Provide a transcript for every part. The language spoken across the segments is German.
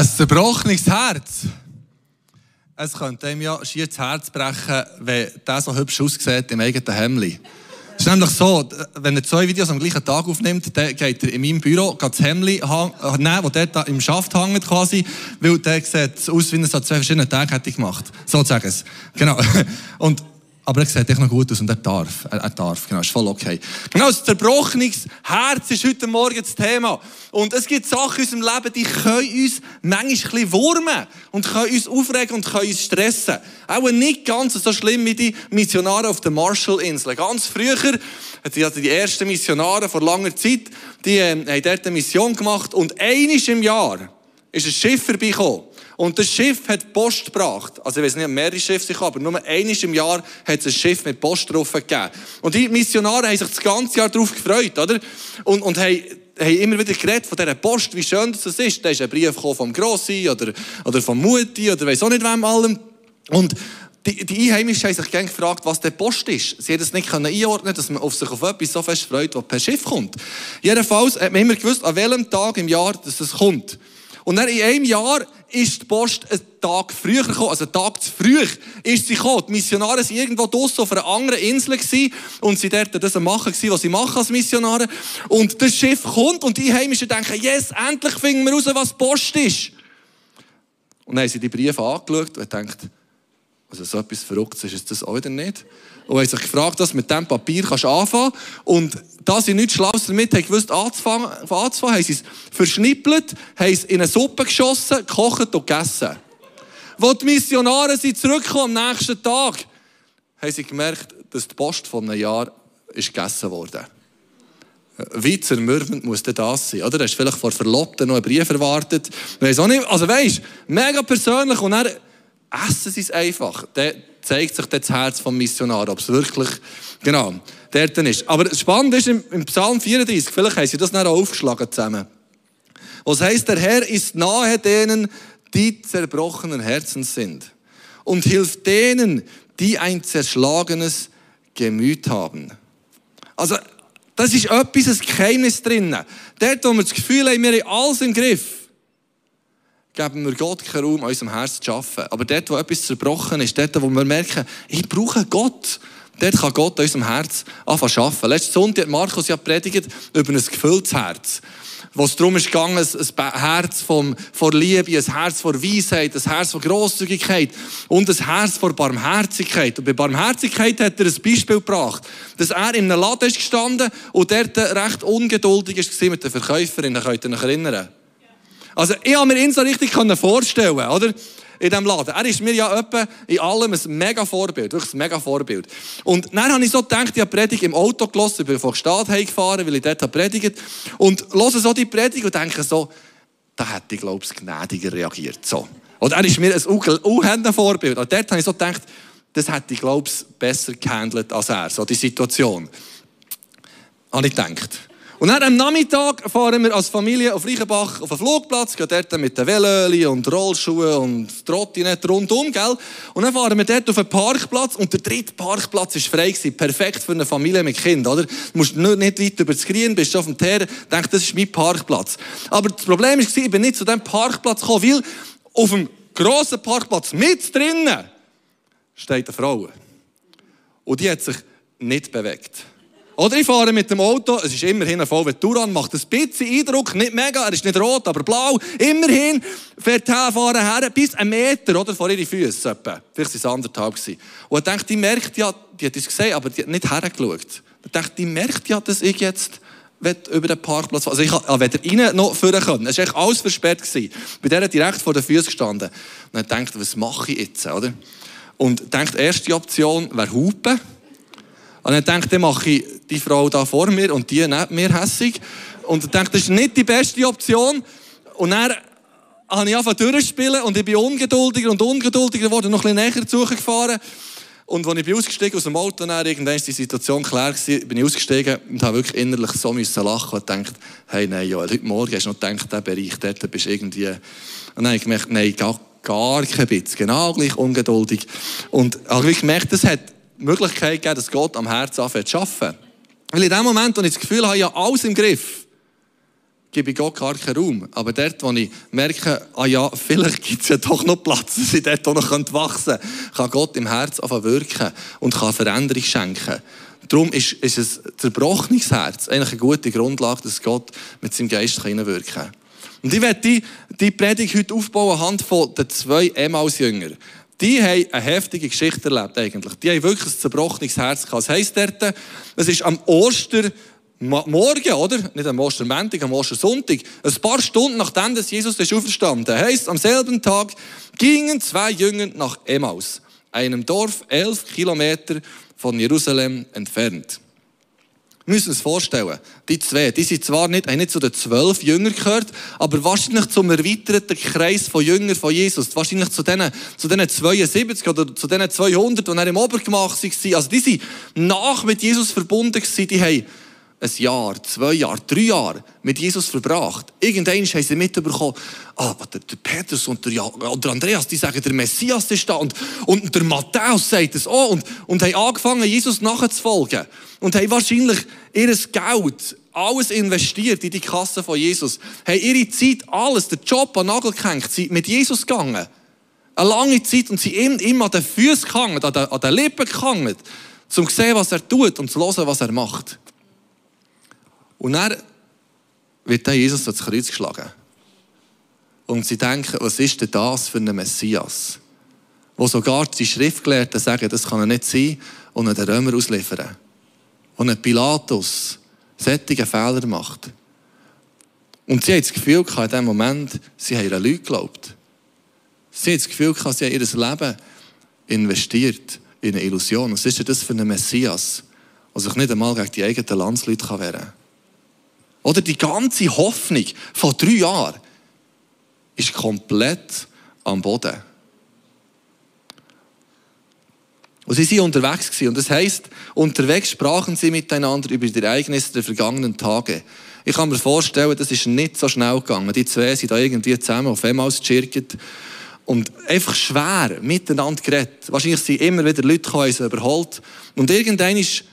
Ein zerbrochenes Herz. Es könnte einem ja schier das Herz brechen, wenn der so hübsch aussieht im eigenen Hemd. Es ist nämlich so, wenn er zwei Videos am gleichen Tag aufnimmt, dann geht er in meinem Büro das Hemd nehmen, das dort im Schaft hängt quasi, weil der sieht aus, wie er es an zwei verschiedenen Tagen hätte gemacht. So sagen es. Genau. Und aber er sieht echt noch gut aus und er darf. Er, er darf, genau, ist voll okay. Genau, das zerbrochenes Herz ist heute Morgen das Thema. Und es gibt Sachen in unserem Leben, die können uns manchmal ein bisschen wurmen und können uns aufregen und können uns stressen. Auch nicht ganz so schlimm wie die Missionare auf der Marshallinseln. Ganz früher, also die ersten Missionare vor langer Zeit, die äh, haben dort eine Mission gemacht und einiges im Jahr ist ein Schiff vorbeigekommen. Und das Schiff hat Post gebracht. Also ich weiß nicht, mehrere Schiffe sich aber nur einiges im Jahr hat es ein Schiff mit Post drauf gegeben. Und die Missionare haben sich das ganze Jahr darauf gefreut, oder? Und, und haben, haben immer wieder geredet von dieser Post, wie schön das ist. Da ist ein Brief vom Grossi oder, oder vom Mutti oder weiß auch nicht wem allem. Und die, die Einheimischen haben sich gerne gefragt, was der Post ist. Sie haben es nicht einordnen dass man auf sich auf etwas so fest freut, was per Schiff kommt. Jedenfalls hat man immer gewusst, an welchem Tag im Jahr dass es kommt. Und dann in einem Jahr ist die Post einen Tag früher gekommen, also einen Tag zu früh ist sie gekommen. Die Missionare waren irgendwo draussen auf einer anderen Insel gewesen und sie dort das machen gewesen, was sie machen als Missionare. Und das Schiff kommt und die Heimischen denken, yes, endlich finden wir raus, was Post ist. Und dann haben sie die Briefe angeschaut und gedacht, also so etwas Verrücktes ist das auch wieder nicht. Und haben sich gefragt, was mit diesem Papier kannst du anfangen Und da sie nichts Schlaues damit gewusst anzufangen, anzufangen haben sie es verschnippelt, haben es in eine Suppe geschossen, gekocht und gegessen. Als die Missionare sind zurückgekommen am nächsten Tag, haben sie gemerkt, dass die Post von einem Jahr ist gegessen wurde. Wie zermürbend muss das sein? Oder? Du hast vielleicht vor Verlobten noch einen Brief erwartet. Weiss auch nicht. Also weißt, mega persönlich und dann essen sie einfach. Dann zeigt sich das Herz vom Missionar, ob es wirklich, genau, dort ist. Aber das Spannende ist im, Psalm 34, vielleicht haben sie das dann aufgeschlagen zusammen. Was heißt, der Herr ist nahe denen, die zerbrochenen Herzens sind und hilft denen, die ein zerschlagenes Gemüt haben. Also, das ist etwas, ein Geheimnis drin. Dort, wo wir das Gefühl haben, wir haben alles im Griff, geben wir Gott keinen Raum, unserem Herz zu arbeiten. Aber dort, wo etwas zerbrochen ist, dort, wo wir merken, ich brauche Gott, dort kann Gott an unserem Herz anfangen zu arbeiten. Letzten Sonntag hat Markus ja predigt über ein gefülltes Herz. Wo es darum ist gegangen, ein Herz vom, vor Liebe, ein Herz vor Weisheit, ein Herz vor Grosszügigkeit und ein Herz vor Barmherzigkeit. Und bei Barmherzigkeit hat er ein Beispiel gebracht, dass er in einem Laden ist gestanden und dort recht ungeduldig war mit der Verkäuferin. Könnt ihr euch erinnern. Also, ich habe mir ihn so richtig vorstellen oder? In diesem Laden. Er ist mir ja etwa in allem ein mega Vorbild. Wirklich ein mega Vorbild. Und dann habe ich so gedacht, ich habe Predigt im Auto gelassen, ich bin von Stadt gefahren, weil ich dort habe predigt. Und höre so die Predigt und denke so, da hätte ich, glaube ich, gnädiger reagiert. So. Und er ist mir ein unhändiger Vorbild. Und dort habe ich so gedacht, das hätte ich, glaube ich, besser gehandelt als er. So die Situation. Habe ich gedacht. Und dann am Nachmittag fahren wir als Familie auf Reichenbach auf den Flugplatz, gehen dort mit den Velöli und Rollschuhen und Trottinett rundum, gell? Und dann fahren wir dort auf den Parkplatz und der dritte Parkplatz ist frei gewesen. Perfekt für eine Familie mit Kind, oder? Du musst nicht, weit über das Grün, bist auf dem Teer, denkst, das ist mein Parkplatz. Aber das Problem war, ich bin nicht zu diesem Parkplatz gekommen, weil auf dem grossen Parkplatz mit drinnen steht eine Frau. Und die hat sich nicht bewegt. Oder ich fahre mit dem Auto, es ist immerhin ein VW Touran, macht ein bisschen Eindruck, nicht mega, er ist nicht rot, aber blau. Immerhin fährt er fahren her, bis einen Meter oder, vor ihre Füße. Vielleicht waren es anderthalb. Und ich denke, die merkt ja, die hat es gesehen, aber die hat nicht hergeschaut. Ich denke, die merkt ja, dass ich jetzt über den Parkplatz Also ich habe weder rein noch führen können. Es war echt alles versperrt. Gewesen. Bei der direkt vor den Füßen gestanden. Und dann denkt, was mache ich jetzt? Oder? Und denkt, erste Option wäre Hupen. Und dann denkt, dann mache ich die Frau da vor mir und die neben mir hässig. Und ich denke, das ist nicht die beste Option. Und dann habe ich angefangen durchzuspielen und ich bin ungeduldiger und ungeduldiger geworden, noch ein bisschen näher zu gefahren. Und als ich bin ausgestiegen aus dem Auto, dann irgendwann ist die Situation klar gewesen, bin ich ausgestiegen und habe wirklich innerlich so müssen lachen und gedacht, hey, nein, Joel, heute Morgen hast du noch gedacht, der Bereich, dort bist du irgendwie... Und dann habe ich gemerkt, nein, gar, gar kein bisschen, genau gleich ungeduldig. Und habe ich gemerkt, das hat Möglichkeit gegeben, dass Gott am Herzen anfängt zu arbeiten. Weil in dem Moment, wo ich das Gefühl habe, habe alles im Griff, gebe ich Gott gar keinen Raum. Aber dort, wo ich merke, ah ja, vielleicht gibt es ja doch noch Platz, dass ich dort noch wachsen könnte, kann Gott im Herz anfangen wirken und kann Veränderung schenken. Darum ist, ist ein zerbrochenes Herz eigentlich eine gute Grundlage, dass Gott mit seinem Geist hineinwirken kann. Und ich werde die, die Predigt heute aufbauen anhand von den zwei Emmaus-Jüngern. Die haben eine heftige Geschichte erlebt eigentlich. Die haben wirklich ein zerbrochenes Herz gehabt. Das heisst dort, es ist am Oster Morgen, oder? Nicht am Ostermontag, am Ostersonntag. Ein paar Stunden nachdem dass Jesus ist auferstanden heisst, am selben Tag gingen zwei Jünger nach Emmaus, einem Dorf elf Kilometer von Jerusalem entfernt. Müssen uns vorstellen, die zwei, die sind zwar nicht, haben nicht zu den zwölf Jüngern gehört, aber wahrscheinlich zum erweiterten Kreis von Jüngern von Jesus. Wahrscheinlich zu denen, zu denen 72 oder zu denen 200, die er im Obergemach waren. Also die sind nach mit Jesus verbunden gewesen, die haben ein Jahr, zwei Jahre, drei Jahre mit Jesus verbracht. Irgendwann haben sie mitbekommen, ah, der, der Petrus und der, der Andreas, die sagen, der Messias ist da und, und der Matthäus sagt es auch und, und haben angefangen, Jesus nachzufolgen und haben wahrscheinlich ihr Geld alles investiert in die Kasse von Jesus, haben ihre Zeit, alles, den Job an den Nagel gehängt, sind mit Jesus gegangen. Eine lange Zeit und sie ihm immer an den Füßen gehangen, an den, an den Lippen gehangen, um zu sehen, was er tut und zu hören, was er macht. Und dann wird dann Jesus ans Kreuz geschlagen. Und sie denken, was ist denn das für ein Messias? Wo sogar die Schriftgelehrten sagen, das kann er nicht sein und ihn den Römer ausliefern. Und ein Pilatus sättige Fehler macht. Und sie haben das Gefühl in dem Moment, sie haben ihre Leute geglaubt. Sie haben das Gefühl gehabt, sie haben ihr Leben investiert in eine Illusion. Was ist denn das für ein Messias, der sich nicht einmal gegen die eigenen Landsleute wehren kann? Oder die ganze Hoffnung von drei Jahren ist komplett am Boden. Und sie sind unterwegs gewesen. Und das heisst, unterwegs sprachen sie miteinander über die Ereignisse der vergangenen Tage. Ich kann mir vorstellen, das ist nicht so schnell gegangen. Die zwei sind da irgendwie zusammen auf einmal geschirkt und einfach schwer miteinander geredet. Wahrscheinlich sind immer wieder Leute gekommen, überholt. Und irgendwann ist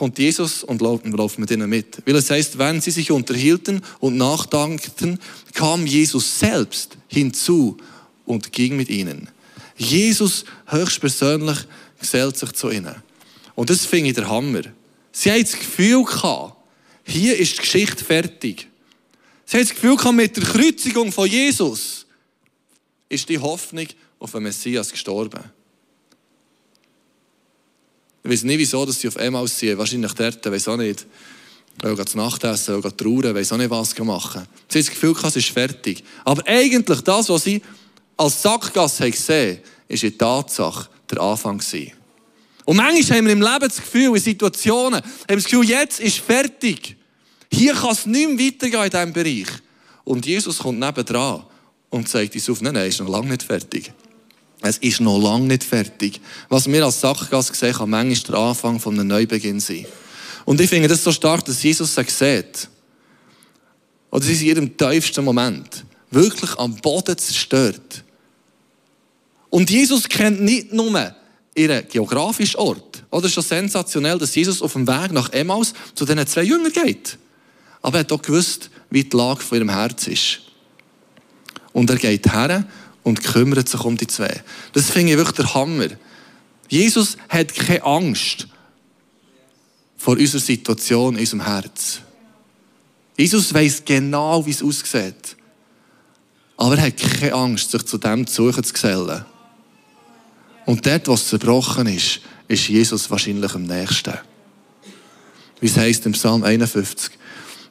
kommt Jesus und läuft mit ihnen mit. Weil es heißt, wenn sie sich unterhielten und nachdankten, kam Jesus selbst hinzu und ging mit ihnen. Jesus höchstpersönlich gesellt sich zu ihnen. Und das finde ich der Hammer. Sie haben das Gefühl hier ist die Geschichte fertig. Sie haben das Gefühl mit der Kreuzigung von Jesus ist die Hoffnung auf den Messias gestorben. Ich weiß nicht, wieso dass sie auf einmal ausziehen. Wahrscheinlich dort, weiß auch nicht. Weil Nacht essen, weil trauern, weiß auch nicht, was machen. Sie haben das Gefühl, es ist fertig. Aber eigentlich das, was sie als Sackgasse gesehen haben, ist in Tatsache der Anfang gewesen. Und manchmal haben wir im Leben das Gefühl, in Situationen, haben wir das Gefühl, jetzt ist fertig. Hier kann es nicht mehr weitergehen in diesem Bereich. Und Jesus kommt nebendran und zeigt uns auf, nein, nein, ist noch lange nicht fertig. Es ist noch lange nicht fertig. Was wir als Sackgasse sehen, kann manchmal der Anfang von einem Neubeginn sein. Und ich finde das so stark, dass Jesus es sieht. Oder sie ist in ihrem tiefsten Moment wirklich am Boden zerstört. Und Jesus kennt nicht nur ihren geografischen Ort. Oder ist schon sensationell, dass Jesus auf dem Weg nach Emmaus zu diesen zwei Jüngern geht. Aber er hat auch gewusst, wie die Lage von ihrem Herz ist. Und er geht her und kümmert sich um die zwei. Das finde ich wirklich der Hammer. Jesus hat keine Angst vor unserer Situation in unserem Herz. Jesus weiß genau, wie es aussieht. Aber er hat keine Angst, sich zu dem zu suchen zu gesellen. Und dort, was zerbrochen ist, ist Jesus wahrscheinlich am nächsten. Wie es heißt im Psalm 51.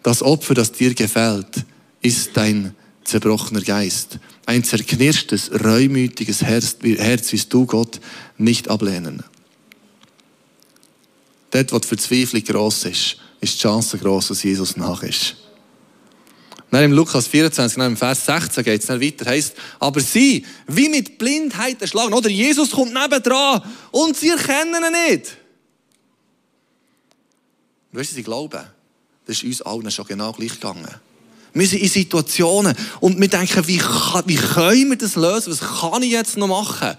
Das Opfer, das dir gefällt, ist dein zerbrochener Geist. Ein zerknirschtes, reumütiges Herz, Herz wirst du Gott nicht ablehnen. Dort, wo die Verzweiflung gross ist, ist die Chance gross, dass Jesus nach ist. Dann im Lukas 24, im Vers 16 geht es dann weiter, heißt, aber sie, wie mit Blindheit erschlagen, oder Jesus kommt nebendran und sie erkennen ihn nicht. Weißt du, sie glauben, das ist uns allen schon genau gleich gegangen. Wir sind in Situationen und wir denken, wie, wie können wir das lösen? Was kann ich jetzt noch machen?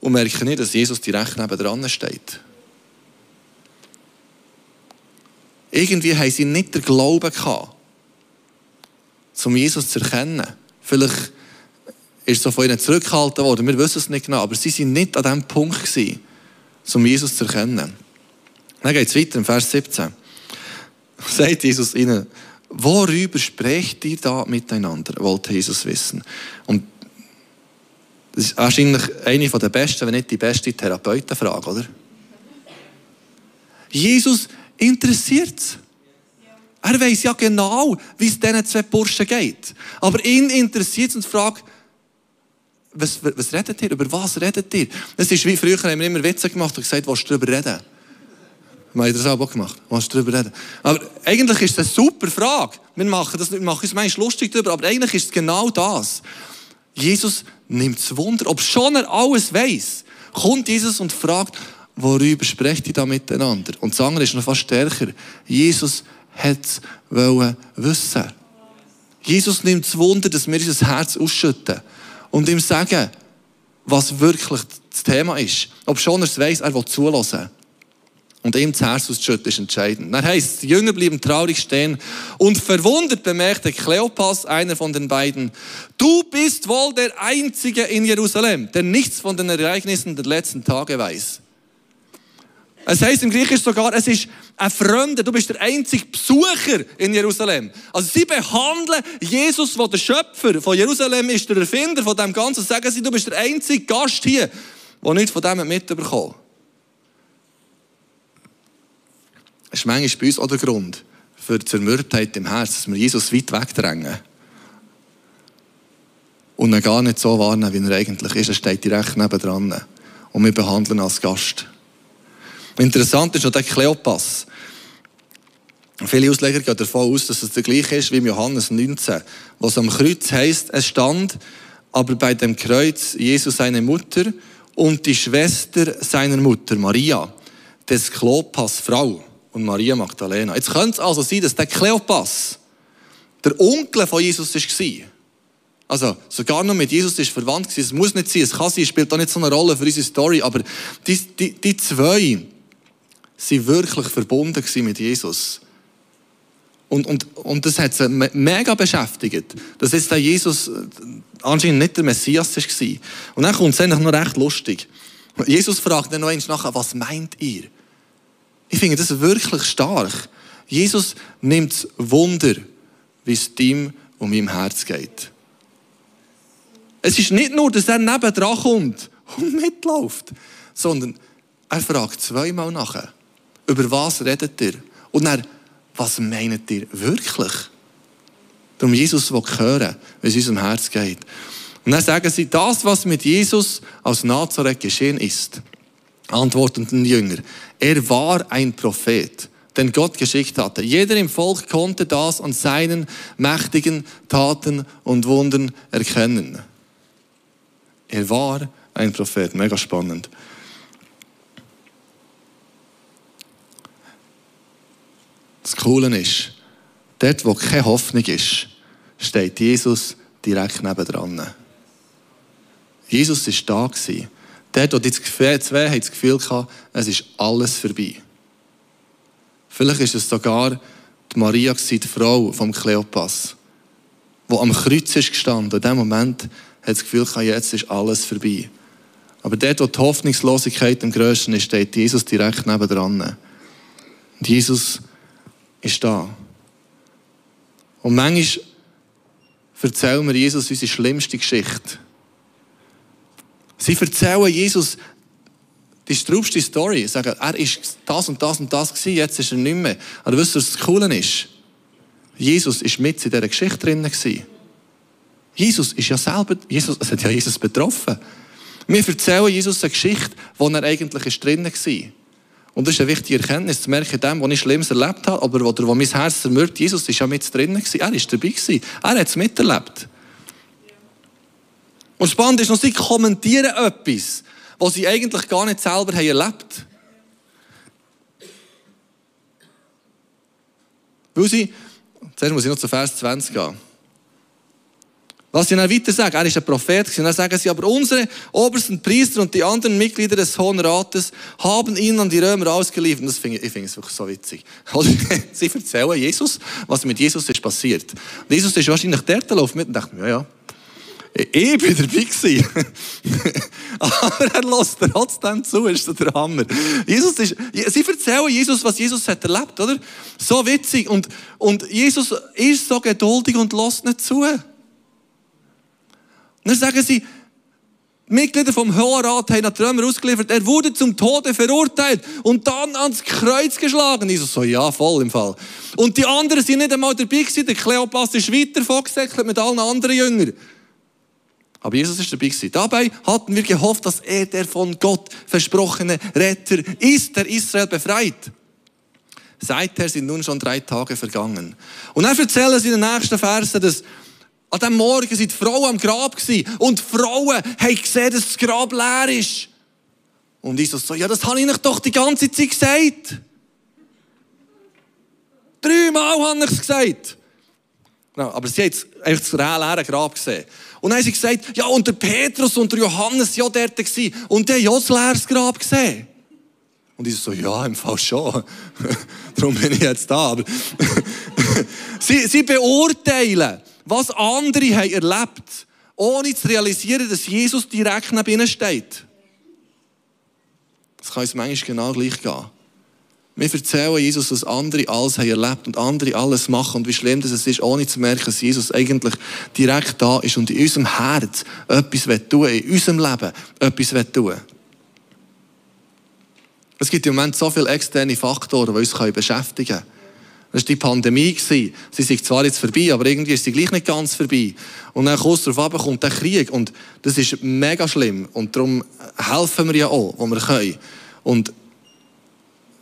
Und merken nicht, dass Jesus direkt neben steht. Irgendwie haben sie nicht den Glauben gehabt. um Jesus zu erkennen. Vielleicht ist so von ihnen zurückgehalten worden, wir wissen es nicht genau, aber sie waren nicht an dem Punkt gewesen, um Jesus zu erkennen. Dann geht es weiter im Vers 17. Sagt Jesus ihnen, worüber sprecht ihr da miteinander, wollte Jesus wissen. Und das ist wahrscheinlich eine der besten, wenn nicht die beste Therapeutenfrage, oder? Jesus interessiert es. Er weiß ja genau, wie es diesen zwei Burschen geht. Aber ihn interessiert es und fragt, was, was redet ihr? Über was redet ihr? Es ist wie früher, haben wir immer Witze gemacht und gesagt, was du darüber reden? Wir haben das auch gemacht. Was darüber reden? Aber eigentlich ist das eine super Frage. Wir machen, das, wir machen uns manchmal lustig darüber, aber eigentlich ist es genau das. Jesus nimmt es Wunder, ob schon er alles weiß, kommt Jesus und fragt, worüber sprecht ihr da miteinander? Und das andere ist noch fast stärker. Jesus hat es wissen. Jesus nimmt es Wunder, dass wir unser Herz ausschütten und ihm sagen, was wirklich das Thema ist. Ob schon er es weiss, er will zulassen. Und ihm das Herz auszuschütten ist entscheidend. Dann heißt die Jünger blieben traurig stehen und verwundert bemerkte Kleopas, einer von den beiden, du bist wohl der Einzige in Jerusalem, der nichts von den Ereignissen der letzten Tage weiß. Es heißt im Griechisch sogar, es ist ein Fremder, du bist der einzige Besucher in Jerusalem. Also sie behandeln Jesus, der der Schöpfer von Jerusalem ist, der Erfinder von dem Ganzen, sagen sie, du bist der einzige Gast hier, der nichts von dem mitbekommt. Ist manchmal bei uns auch der Grund für die Zermürbtheit im Herzen, dass wir Jesus weit wegdrängen. Und ihn gar nicht so warnen, wie er eigentlich ist. Er steht direkt nebendran. Und wir behandeln ihn als Gast. Interessant ist noch der Kleopas. Viele Ausleger gehen davon aus, dass es der gleiche ist wie im Johannes 19, was am Kreuz heißt, es stand aber bei dem Kreuz Jesus seine Mutter und die Schwester seiner Mutter, Maria, des Kleopas Frau und Maria Magdalena. Jetzt könnte es also sein, dass der Kleopas der Onkel von Jesus war. Also sogar noch mit Jesus ist verwandt gewesen. Es muss nicht sein, es kann sein, spielt auch nicht so eine Rolle für unsere Story, aber die, die, die zwei sind wirklich verbunden mit Jesus. Und, und, und das hat sie mega beschäftigt, dass jetzt der Jesus äh, anscheinend nicht der Messias war. Und dann kommt es eigentlich noch recht lustig. Jesus fragt dann noch einmal nachher, was meint ihr? Ich finde das wirklich stark. Jesus nimmt Wunder, wie es ihm um meinem Herz geht. Es ist nicht nur, dass er nebendran kommt und mitläuft, sondern er fragt zweimal nachher, über was redet ihr? Und er, was meint ihr wirklich? Darum Jesus will hören, wie es unserem Herz geht. Und dann sagen sie, das, was mit Jesus aus Nazareth geschehen ist, antworteten Jünger, er war ein Prophet, den Gott geschickt hatte. Jeder im Volk konnte das an seinen mächtigen Taten und Wundern erkennen. Er war ein Prophet, mega spannend. Das Coole ist, dort, wo keine Hoffnung ist, steht Jesus direkt nebendran. Jesus war da. Dort, wo die zwei haben das Gefühl hatten, es ist alles vorbei. Vielleicht ist es sogar die Maria, die Frau vom Kleopas, die am Kreuz ist gestanden. In dem Moment hat das Gefühl gehabt, jetzt ist alles vorbei. Aber dort, wo die Hoffnungslosigkeit am grössten ist, steht Jesus direkt nebendran. Und Jesus ist da. Und manchmal erzählen wir Jesus unsere schlimmste Geschichte. Sie erzählen Jesus die straubste Story. Sie sagen, er ist das und das und das gewesen, jetzt ist er nicht mehr. Aber wisst ihr, was das Coole ist? Jesus ist mit in dieser Geschichte drin gewesen. Jesus ist ja selber, Jesus, es hat ja Jesus betroffen. Wir erzählen Jesus eine Geschichte, wo er eigentlich drin war. Und das ist eine wichtige Erkenntnis, zu merken, dem, was ich Schlimmes erlebt habe, aber wo, wo mein Herz zermürbt, Jesus ist ja mit drin gewesen. Er ist dabei gewesen. Er hat es miterlebt. Und spannend ist noch, sie kommentieren etwas, was sie eigentlich gar nicht selber haben erlebt Weil sie, zuerst muss ich noch zu Vers 20 gehen. Was sie dann weiter sagen, er ist ein Prophet, und dann sagen sie, aber unsere obersten Priester und die anderen Mitglieder des Hohen Rates haben ihn an die Römer ausgeliefert. Das finde ich, ich finde es wirklich so witzig. sie erzählen Jesus, was mit Jesus ist passiert. Und Jesus ist wahrscheinlich dort gelaufen mit und dachte, ja, ja, ich bin dabei gewesen. Aber er lässt trotzdem zu, ist der Hammer. Jesus ist, sie erzählen Jesus, was Jesus hat erlebt, oder? So witzig. Und, und Jesus ist so geduldig und lässt nicht zu. Dann sagen sie, Mitglieder vom Hohen Rat haben nach Römer ausgeliefert, er wurde zum Tode verurteilt und dann ans Kreuz geschlagen. Ich so, ja, voll im Fall. Und die anderen sind nicht einmal dabei gewesen, der Kleopas ist weiter vorgesäckelt mit allen anderen Jüngern. Aber Jesus ist dabei gewesen. Dabei hatten wir gehofft, dass er der von Gott versprochene Retter ist, der Israel befreit. Seither sind nun schon drei Tage vergangen. Und dann erzählen sie in den nächsten Versen, dass an diesem Morgen sind die Frauen am Grab gewesen und die Frauen haben gesehen, dass das Grab leer ist. Und Jesus so, ja, das habe ich euch doch die ganze Zeit gesagt. Dreimal habe ich es gesagt. Genau, aber sie haben einfach das leere Grab gesehen. Und dann haben sie gesagt, ja, und der Petrus und der Johannes waren ja dort gewesen, und die haben ja das leeres Grab gesehen. Und ich so, ja, im Fall schon. Darum bin ich jetzt da. Aber sie, sie beurteilen was andere haben erlebt, ohne zu realisieren, dass Jesus direkt neben ihnen steht. Das kann uns manchmal genau gleich gehen. Wir erzählen Jesus, was andere alles haben erlebt und andere alles machen und wie schlimm das ist, ohne zu merken, dass Jesus eigentlich direkt da ist und in unserem Herz etwas tun will, in unserem Leben etwas tun will. Es gibt im Moment so viele externe Faktoren, die uns beschäftigen können. Das war die Pandemie. Sie sind zwar jetzt vorbei, aber irgendwie ist sie gleich nicht ganz vorbei. Und dann kurz darauf kommt der Krieg. Und das ist mega schlimm. Und darum helfen wir ja auch, wo wir können. Und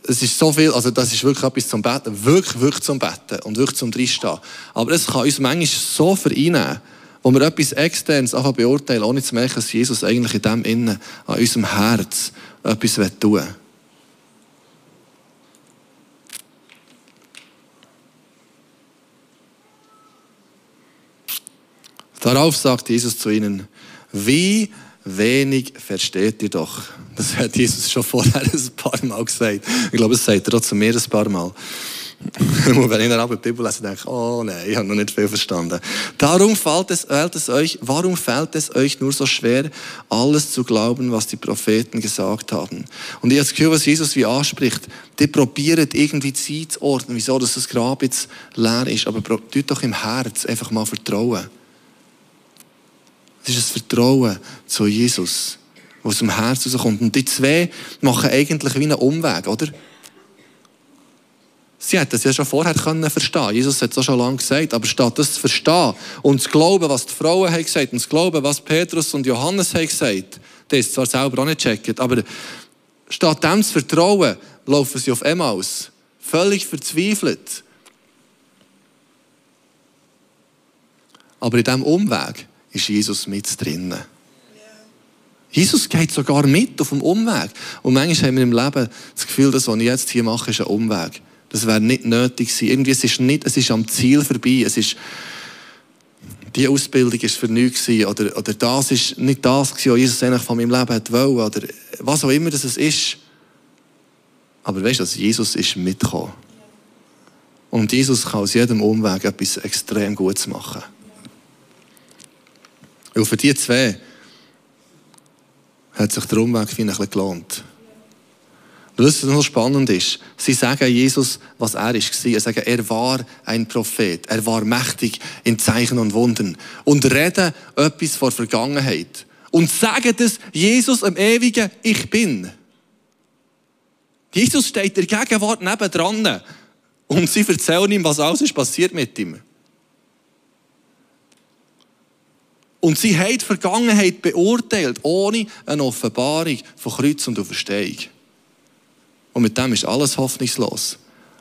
es ist so viel, also das ist wirklich etwas zum Betten. Wirklich, wirklich zum Betten. Und wirklich zum Drinstehen. Aber es kann uns manchmal so vereinnehmen, wo wir etwas Externes einfach beurteilen, ohne zu merken, dass Jesus eigentlich in dem Innen, an unserem Herz, etwas tun will. Darauf sagt Jesus zu ihnen, wie wenig versteht ihr doch. Das hat Jesus schon vorher ein paar Mal gesagt. Ich glaube, das sagt er auch zu mir ein paar Mal. Wenn ich dann aber die Bibel lese, denke ich, oh nein, ich habe noch nicht viel verstanden. Darum fällt es, fällt es euch, warum fällt es euch nur so schwer, alles zu glauben, was die Propheten gesagt haben? Und ich habe das Gefühl, was Jesus wie anspricht, die probieren irgendwie Zeit zu ordnen, wieso dass das Grab jetzt leer ist, aber tut doch im Herz einfach mal vertrauen. Es ist ein Vertrauen zu Jesus, was aus dem Herzen kommt. Und die zwei machen eigentlich wie einen Umweg, oder? Sie hätten es ja schon vorher können verstehen Jesus hat es auch schon lange gesagt. Aber statt das zu verstehen und zu glauben, was die Frauen haben gesagt und zu glauben, was Petrus und Johannes haben gesagt, das ist zwar selber auch nicht gecheckt, aber statt dem zu vertrauen, laufen sie auf einmal aus. Völlig verzweifelt. Aber in diesem Umweg ist Jesus mit drinnen. Jesus geht sogar mit auf dem Umweg. Und manchmal haben wir im Leben das Gefühl, dass was ich jetzt hier mache, ist ein Umweg. Das wäre nicht nötig gewesen. Irgendwie, es ist nicht, es ist am Ziel vorbei. Es ist, die Ausbildung ist für nichts gewesen. Oder, oder das ist nicht das gewesen, was Jesus eigentlich von meinem Leben wollte. Oder was auch immer das ist. Aber weißt du, also Jesus ist mitgekommen. Und Jesus kann aus jedem Umweg etwas extrem Gutes machen. Weil für die zwei hat sich der Umweg ein bisschen gelohnt. Und was noch spannend ist, sie sagen Jesus, was er war. Sie sagen, er war ein Prophet. Er war mächtig in Zeichen und Wunden. Und reden etwas vor Vergangenheit. Und sagen das Jesus am ewigen Ich bin. Jesus steht der Gegenwart nebendran. Und sie erzählen ihm, was alles ist passiert mit ihm. Und sie haben die Vergangenheit beurteilt, ohne eine Offenbarung von Kreuz und Auferstehung. Und mit dem ist alles hoffnungslos.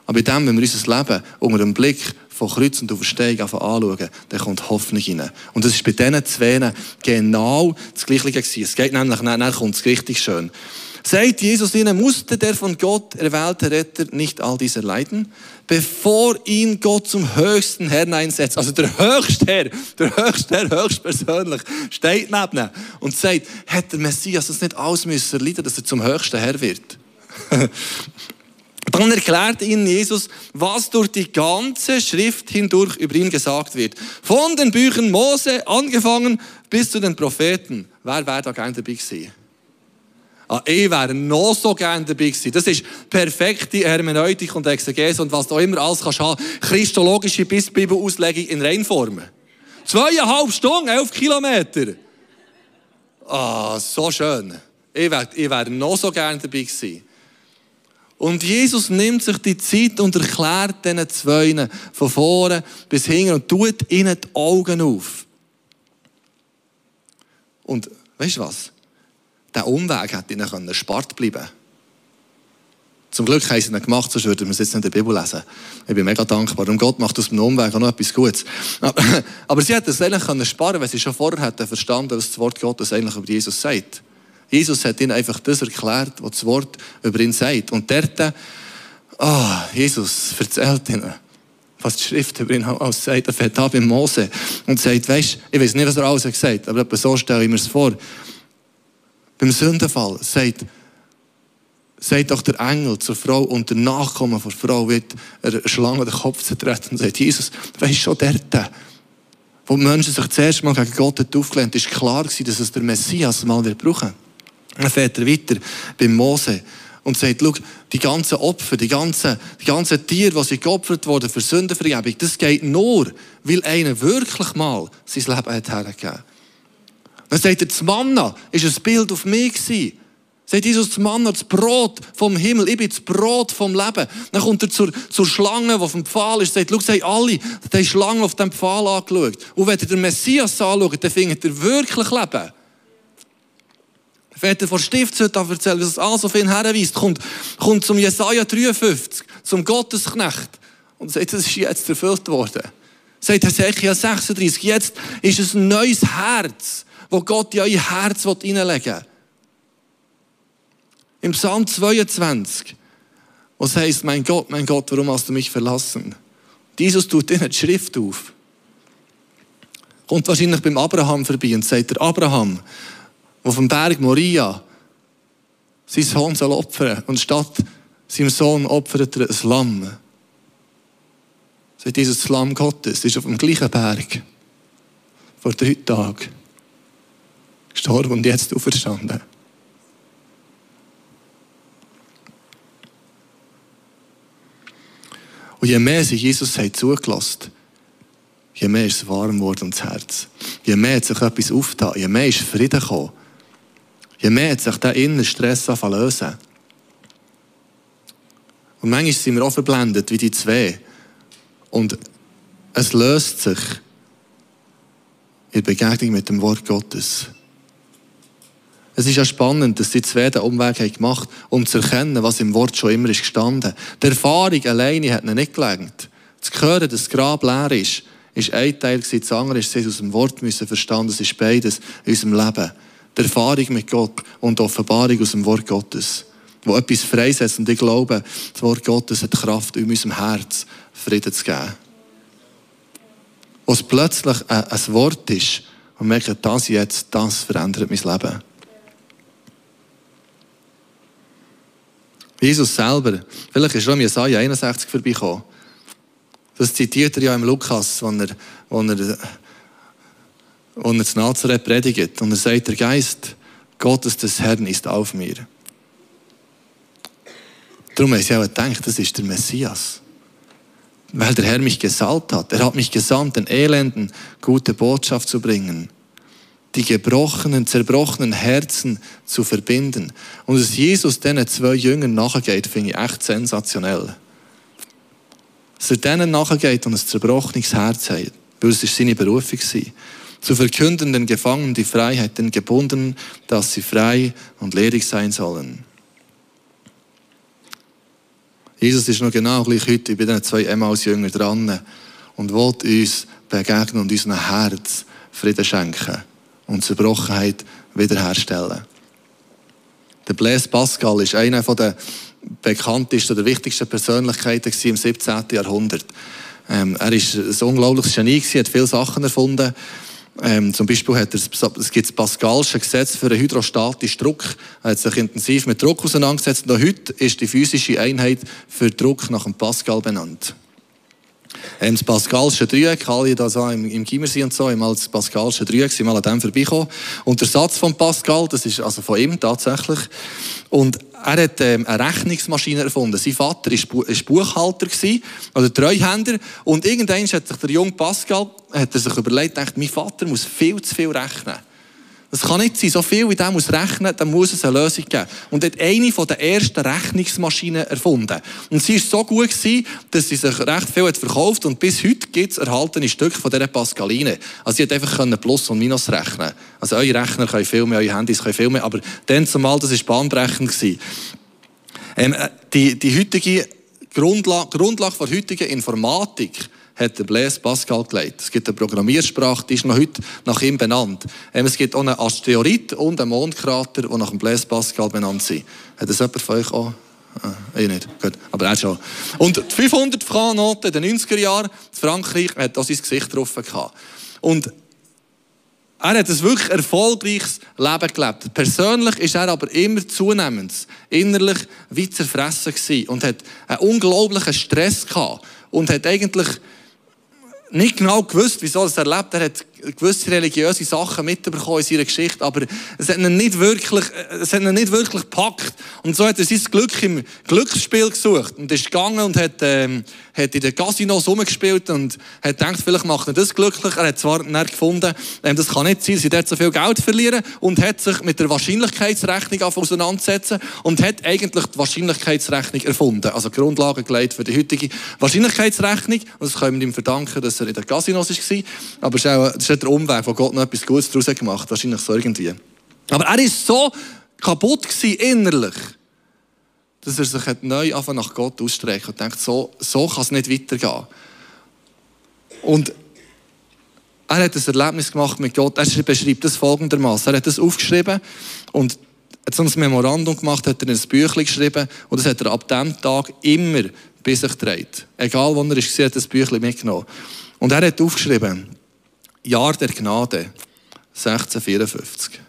Aber mit dem, wenn wir unser Leben unter dem Blick von Kreuz und Auferstehung anschauen, dann kommt Hoffnung hinein. Und das ist bei diesen zwei genau das Gleiche gewesen. Es geht nämlich, dann kommt es richtig schön. Sagt Jesus ihnen, musste der von Gott erwählte Retter nicht all diese leiden, bevor ihn Gott zum höchsten Herrn einsetzt. Also der höchste Herr, der höchste Herr, höchstpersönlich, steht neben ihm und sagt, hätte der Messias das nicht alles müssen leiden, dass er zum höchsten Herr wird? Dann erklärt ihnen Jesus, was durch die ganze Schrift hindurch über ihn gesagt wird. Von den Büchern Mose angefangen bis zu den Propheten. Wer wäre da gerne dabei gewesen? Ah, ich wäre noch so gerne dabei gewesen. Das ist perfekte Hermeneutik und Exegese und was du immer alles kannst haben. Christologische bis Bibelauslegung in Reinform. Zweieinhalb Stunden, elf Kilometer. Ah, so schön. Ich wäre, wäre noch so gerne dabei gewesen. Und Jesus nimmt sich die Zeit und erklärt diesen zwei von vorne bis hinten und tut ihnen die Augen auf. Und weißt du was? Der Umweg hätte ihnen erspart bleiben Zum Glück haben sie ihn gemacht, sonst würden wir es jetzt nicht in der Bibel lesen. Ich bin mega dankbar. Und Gott macht aus dem Umweg auch noch etwas Gutes. Aber sie hätten es eigentlich sparen können, weil sie schon vorher hätten verstanden, was das Wort Gottes eigentlich über Jesus sagt. Jesus hat ihnen einfach das erklärt, was das Wort über ihn sagt. Und dort, oh, Jesus erzählt ihnen, was die Schrift über ihn alles sagt. Er fährt an bei Mose und sagt, weisst, ich weiß nicht, was er alles gesagt hat, aber so stelle ich mir es vor. Beim Sündenfall sagt, sagt auch der Engel zur Frau und der Nachkommen der Frau wird er Schlange den Kopf zertreten und sagt, Jesus, weisst schon dort, wo die Menschen sich zuerst mal gegen Gott aufgelehnt haben, ist klar gewesen, dass es der Messias mal wird brauchen. Dann fährt er weiter beim Mose und sagt, schau, die ganzen Opfer, die ganzen, die ganzen Tiere, die sie geopfert wurden für Sündenvergebung, das geht nur, weil einer wirklich mal sein Leben hat hergegeben. Dann sagt er, das Manna ist ein Bild auf mich gewesen. Sagt Jesus, das Manna, das Brot vom Himmel, ich bin das Brot vom Leben. Dann kommt er zur, zur Schlange, die auf dem Pfahl ist, sagt, schau, sie alle, die Schlange auf dem Pfahl angeschaut. Und wenn ihr den Messias anschaut, dann findet ihr wirklich Leben. Väter von Stiftshütte erzählen, was alles auf ihn herweist, kommt, kommt zum Jesaja 53, zum Gottesknecht und sagt, das ist jetzt erfüllt worden. Sagt Hesekiel 36, jetzt ist es ein neues Herz, wo Gott in euer Herz hineinlegen will. Im Psalm 22, was heißt, mein Gott, mein Gott, warum hast du mich verlassen? Jesus tut ihnen die Schrift auf. Kommt wahrscheinlich beim Abraham vorbei und sagt der Abraham, auf dem Berg Moria sein Sohn soll opfern. Und statt seinem Sohn opfert er ein Lamm. Sagt dieses Lamm Gottes ist auf dem gleichen Berg vor drei Tagen gestorben und jetzt auferstanden. Und je mehr sich Jesus hat zugelassen, je mehr ist es warm geworden ums Herz. Je mehr hat sich etwas aufgetan, je mehr ist Frieden gekommen je mehr hat sich der innere Stress lösen. Und manchmal sind wir auch verblendet wie die zwei. Und es löst sich in der Begegnung mit dem Wort Gottes. Es ist ja spannend, dass die zwei den Umweg gemacht haben, um zu erkennen, was im Wort schon immer ist gestanden. Die Erfahrung alleine hat ihnen nicht gelangt. Zu hören, dass das Grab leer ist, ist ein Teil, das andere ist, sie aus dem Wort müssen verstanden, das ist beides in unserem Leben die Erfahrung mit Gott und die Offenbarung aus dem Wort Gottes, wo etwas freisetzt. Und ich glaube, das Wort Gottes hat Kraft, in unserem Herz Frieden zu geben. Wo es plötzlich ein, ein Wort ist und merke, das jetzt, das verändert mein Leben. Jesus selber, vielleicht ist schon Jesaja 61 vorbeigekommen. Das zitiert er ja im Lukas, wo er, wo er und er zu Nazareth predigt. Und er sagt, der Geist Gottes des Herrn ist auf mir. Darum habe ich auch gedacht, das ist der Messias. Weil der Herr mich gesalbt hat. Er hat mich gesandt, den Elenden gute Botschaft zu bringen. Die gebrochenen, zerbrochenen Herzen zu verbinden. Und dass Jesus diesen zwei Jüngern nachgeht, finde ich echt sensationell. Dass er denen nachgeht und ein zerbrochenes Herz hat. Weil es seine Berufung war zu verkünden den Gefangenen die Freiheit, den Gebundenen, dass sie frei und ledig sein sollen. Jesus ist noch genau gleich heute bei den zwei Emmaus-Jüngern dran und will uns begegnen und unserem Herz Frieden schenken und Zerbrochenheit wiederherstellen. Der Blaise Pascal ist einer der bekanntesten oder wichtigsten Persönlichkeiten im 17. Jahrhundert. Ähm, er ist ein unglaubliches Genie, hat viele Sachen erfunden. Ähm, zum Beispiel hat er, es gibt das Pascalsche Gesetz für einen hydrostatischen Druck. Er hat sich intensiv mit Druck auseinandergesetzt. Und heute ist die physische Einheit für Druck nach dem Pascal benannt. Ähm, das Pascalsche Dreieck, alle da so im, im Gimmersi und so, haben mal das Pascalsche Dreieck, sind mal an dem vorbeigekommen. Und der Satz von Pascal, das ist also von ihm tatsächlich. Und er hat ähm, eine Rechnungsmaschine erfunden. Sein Vater war Buchhalter gewesen, oder Treuhänder. Und irgendwann hat sich der junge Pascal hat er sich überlegt, dachte, mein Vater muss viel zu viel rechnen. Das kann nicht sein. So viel wie der muss rechnen, dann muss es eine Lösung geben. Und hat eine von der ersten Rechnungsmaschinen erfunden. Und sie war so gut gewesen, dass sie sich recht viel hat verkauft und bis heute gibt es erhaltene Stücke von dieser Pascaline. Also sie hat einfach Plus und Minus rechnen. Also eure Rechner können viel mehr, eure Handys können viel mehr, aber dann zumal, das war bahnbrechend Ähm, äh, die, die heutige Grundlage, Grundlage der heutigen Informatik hat der Blaise Pascal gelegt. Es gibt eine Programmiersprache, die ist noch heute nach ihm benannt. Ähm, es gibt auch einen Asteroid und einen Mondkrater, die nach dem Blaise Pascal benannt sind. Hat das jemand von euch auch? Ah, ich nicht. Gut. Aber er schon. Und die 500 Franc-Note in den 90er Jahren, in Frankreich, hat auch sein Gesicht drauf. Und er hat ein wirklich erfolgreiches Leben gelebt. Persönlich ist er aber immer zunehmend innerlich wie zerfressen gewesen und hat einen unglaublichen Stress gehabt und hat eigentlich nicht genau gewusst, wieso er es erlebt. Er hat gewisse religiöse Sachen mitbekommen in seiner Geschichte, aber es hat ihn nicht wirklich, es hat ihn nicht wirklich gepackt. Und so hat er sein Glück im Glücksspiel gesucht und ist gegangen und hat, ähm, hat in den Casinos rumgespielt und hat gedacht, vielleicht macht er das glücklich. Er hat zwar nicht gefunden, ähm, das kann nicht sein, sie dort so viel Geld verlieren und hat sich mit der Wahrscheinlichkeitsrechnung auseinandersetzen und hat eigentlich die Wahrscheinlichkeitsrechnung erfunden. Also die Grundlage gelegt für die heutige Wahrscheinlichkeitsrechnung. Und das können wir ihm verdanken, dass er in den Casinos war. Aber es ist auch, ist der Umweg, wo Gott noch etwas Gutes daraus gemacht hat. Wahrscheinlich so irgendwie. Aber er war so kaputt innerlich, dass er sich neu einfach nach Gott ausstreckt und denkt, so, so kann es nicht weitergehen. Und er hat ein Erlebnis gemacht mit Gott. Er beschreibt das folgendermaßen. Er hat das aufgeschrieben und hat so ein Memorandum gemacht, hat er ein Büchlein geschrieben und das hat er ab dem Tag immer bei sich getragen. Egal wo er ist, hat er das Büchlein mitgenommen. Und er hat aufgeschrieben, Jahr der Gnade, 1654.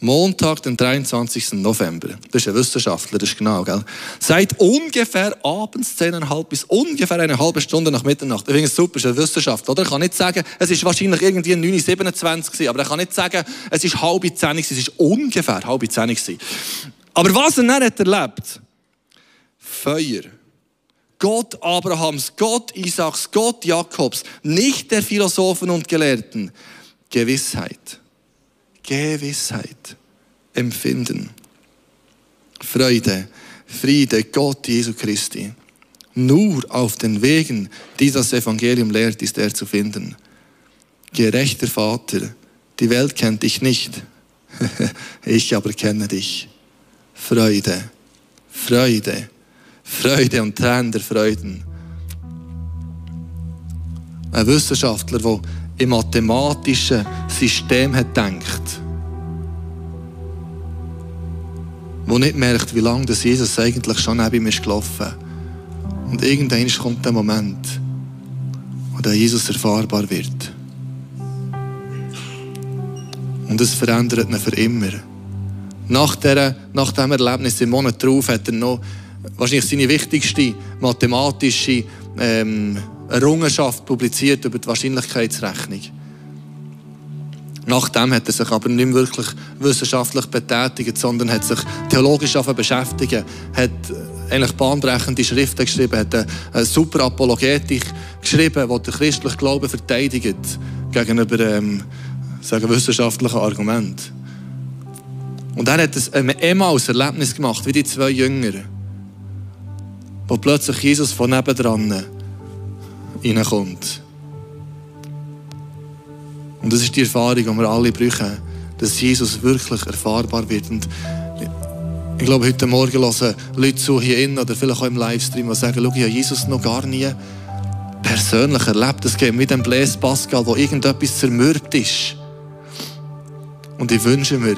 Montag, den 23. November. Das ist ein Wissenschaftler, das ist genau, gell? Seit ungefähr abends 10,5 bis ungefähr eine halbe Stunde nach Mitternacht. Ich finde es super, ist ein Wissenschaftler, oder? Er kann nicht sagen, es ist wahrscheinlich irgendwie 9.27 aber er kann nicht sagen, es ist halb 10 es ist ungefähr halb 10 Aber was er dann hat erlebt? Feuer. Gott Abrahams, Gott Isaaks, Gott Jakobs, nicht der Philosophen und Gelehrten. Gewissheit. Gewissheit. Empfinden. Freude, Friede, Gott Jesu Christi. Nur auf den Wegen, die das Evangelium lehrt, ist er zu finden. Gerechter Vater, die Welt kennt dich nicht, ich aber kenne dich. Freude, Freude, Freude und Tränen der Freuden. Ein Wissenschaftler, der im mathematischen System hat gedacht, der nicht merkt, wie lange Jesus eigentlich schon neben ihm ist gelaufen. Und irgendwann kommt der Moment, wo der Jesus erfahrbar wird. Und es verändert ihn für immer. Nach, dieser, nach diesem Erlebnis im Monat darauf hat er noch wahrscheinlich seine wichtigste mathematische ähm, Errungenschaft publiziert über die Wahrscheinlichkeitsrechnung. Nachdem hat er sich aber nicht wirklich wissenschaftlich betätigt, sondern hat sich theologisch beschäftigt, hat eigentlich bahnbrechende Schriften geschrieben, hat eine, super Apologetik geschrieben, die den christlichen Glauben verteidigt gegenüber ähm, sagen, wissenschaftlichen Argumenten. Und er hat ein Emmaus Erlebnis gemacht, wie die zwei Jünger wo plötzlich Jesus von nebendran reinkommt. Und das ist die Erfahrung, die wir alle brauchen, dass Jesus wirklich erfahrbar wird. Und ich glaube, heute Morgen hören Leute zu hier innen oder vielleicht auch im Livestream, die sagen, schau, ich habe Jesus noch gar nie persönlich erlebt. Es geht mit dem Blaise Pascal, wo irgendetwas zermürbt ist. Und ich wünsche mir,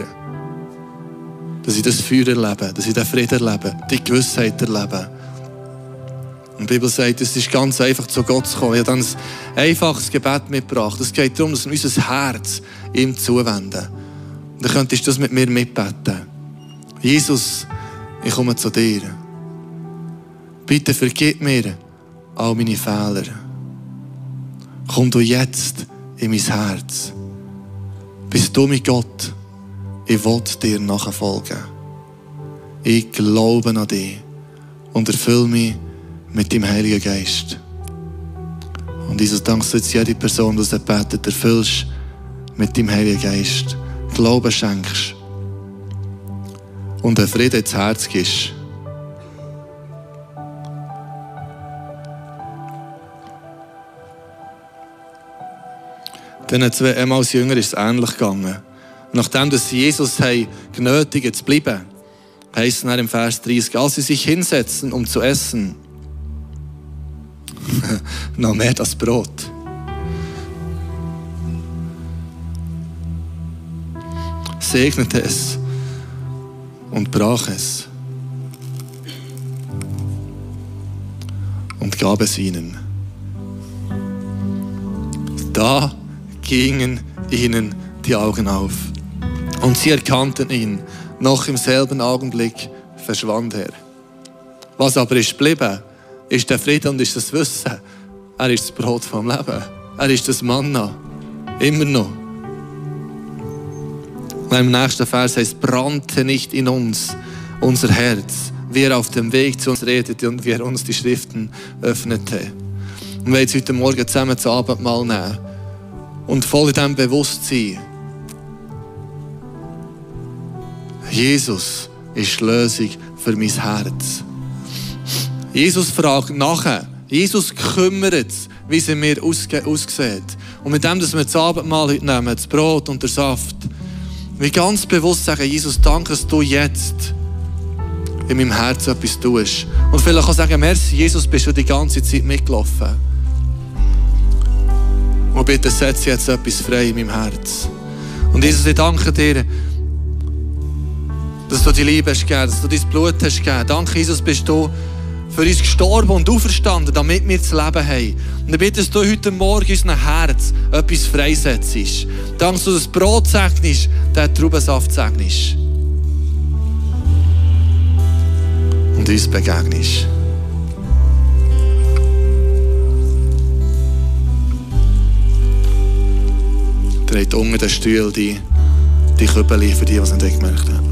dass ich das Feuer erlebe, dass ich den Frieden erlebe, die Gewissheit erlebe. Und die Bibel sagt, es ist ganz einfach, zu Gott zu kommen. Ich habe dann ein einfaches Gebet mitgebracht. Es geht darum, dass wir unser Herz ihm zuwenden. Und dann könntest du das mit mir mitbeten. Jesus, ich komme zu dir. Bitte vergib mir all meine Fehler. Komm du jetzt in mein Herz. Bist du mein Gott? Ich will dir nachfolgen. Ich glaube an dich und erfülle mich mit dem Heiligen Geist. Und Jesus, du jetzt jede Person, die das betet, erfüllst mit dem Heiligen Geist. Glauben schenkst. Und einen Frieden ins Herz gibst. Den zwei ehemals Jünger ist es ähnlich gegangen. Nachdem dass sie Jesus genötigt zu bleiben, heißt es im Vers 30, als sie sich hinsetzen, um zu essen, noch mehr das Brot. Segnete es und brach es und gab es ihnen. Da gingen ihnen die Augen auf. Und sie erkannten ihn. Noch im selben Augenblick verschwand er. Was aber ist geblieben, ist der Frieden und ist das Wissen. Er ist das Brot vom Leben. Er ist das Manna. Immer noch. Und im nächsten Vers heißt, brannte nicht in uns unser Herz, wie er auf dem Weg zu uns redete und wie er uns die Schriften öffnete. Und wir jetzt heute Morgen zusammen zu Abendmahl nehmen und voll in diesem Bewusstsein, Jesus ist Lösung für mein Herz. Jesus fragt nachher. Jesus kümmert sich, wie es in mir aussieht. Und mit dem, dass wir das Abendmahl heute nehmen, das Brot und der Saft, wir ganz bewusst sagen, Jesus, danke, dass du jetzt in meinem Herzen etwas tust. Und vielleicht auch sagen, merci, Jesus, bist du die ganze Zeit mitgelaufen. Und bitte setz jetzt etwas frei in meinem Herz. Und Jesus, ich danke dir, dass du die Liebe hast gegeben, dass du dein Blut hast gegeben. Danke, Jesus, bist du für uns gestorben und auferstanden, damit wir das Leben haben. Und ich bitte, dass du heute Morgen in unserem Herz etwas freisetzt. Danke, dass du das Brot segnest, den Traubensaft segnest. Und uns begegnest. Dreht unter den Stuhl die, die Küppel für die, es nicht gemerkt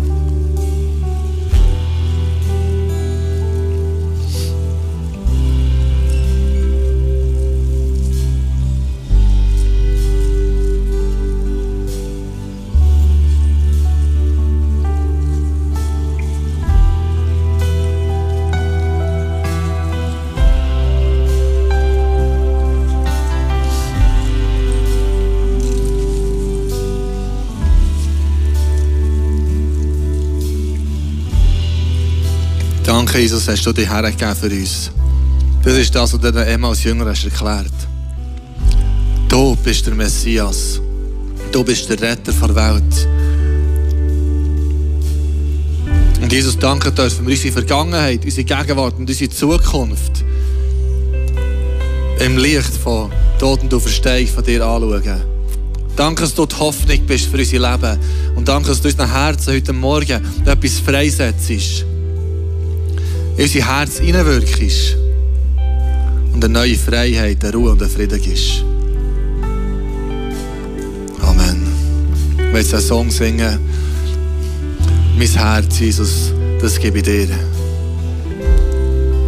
Jesus, hast du dich hergegeben für uns. Das ist das, was du Emma als Jünger hast erklärt. Du bist der Messias. Du bist der Retter der Welt. Und Jesus, danke dürfen wir unsere Vergangenheit, unsere Gegenwart und unsere Zukunft im Licht von Tod und Verstehung von dir anschauen. Danke, dass du die Hoffnung bist für unser Leben. Und danke, dass du unseren Herzen heute Morgen etwas freisetzt in unser Herz hineinwirkst und eine neue Freiheit, eine Ruhe und einen Frieden gibst. Amen. Will jetzt einen Song singen. Mein Herz, Jesus, das gebe ich dir.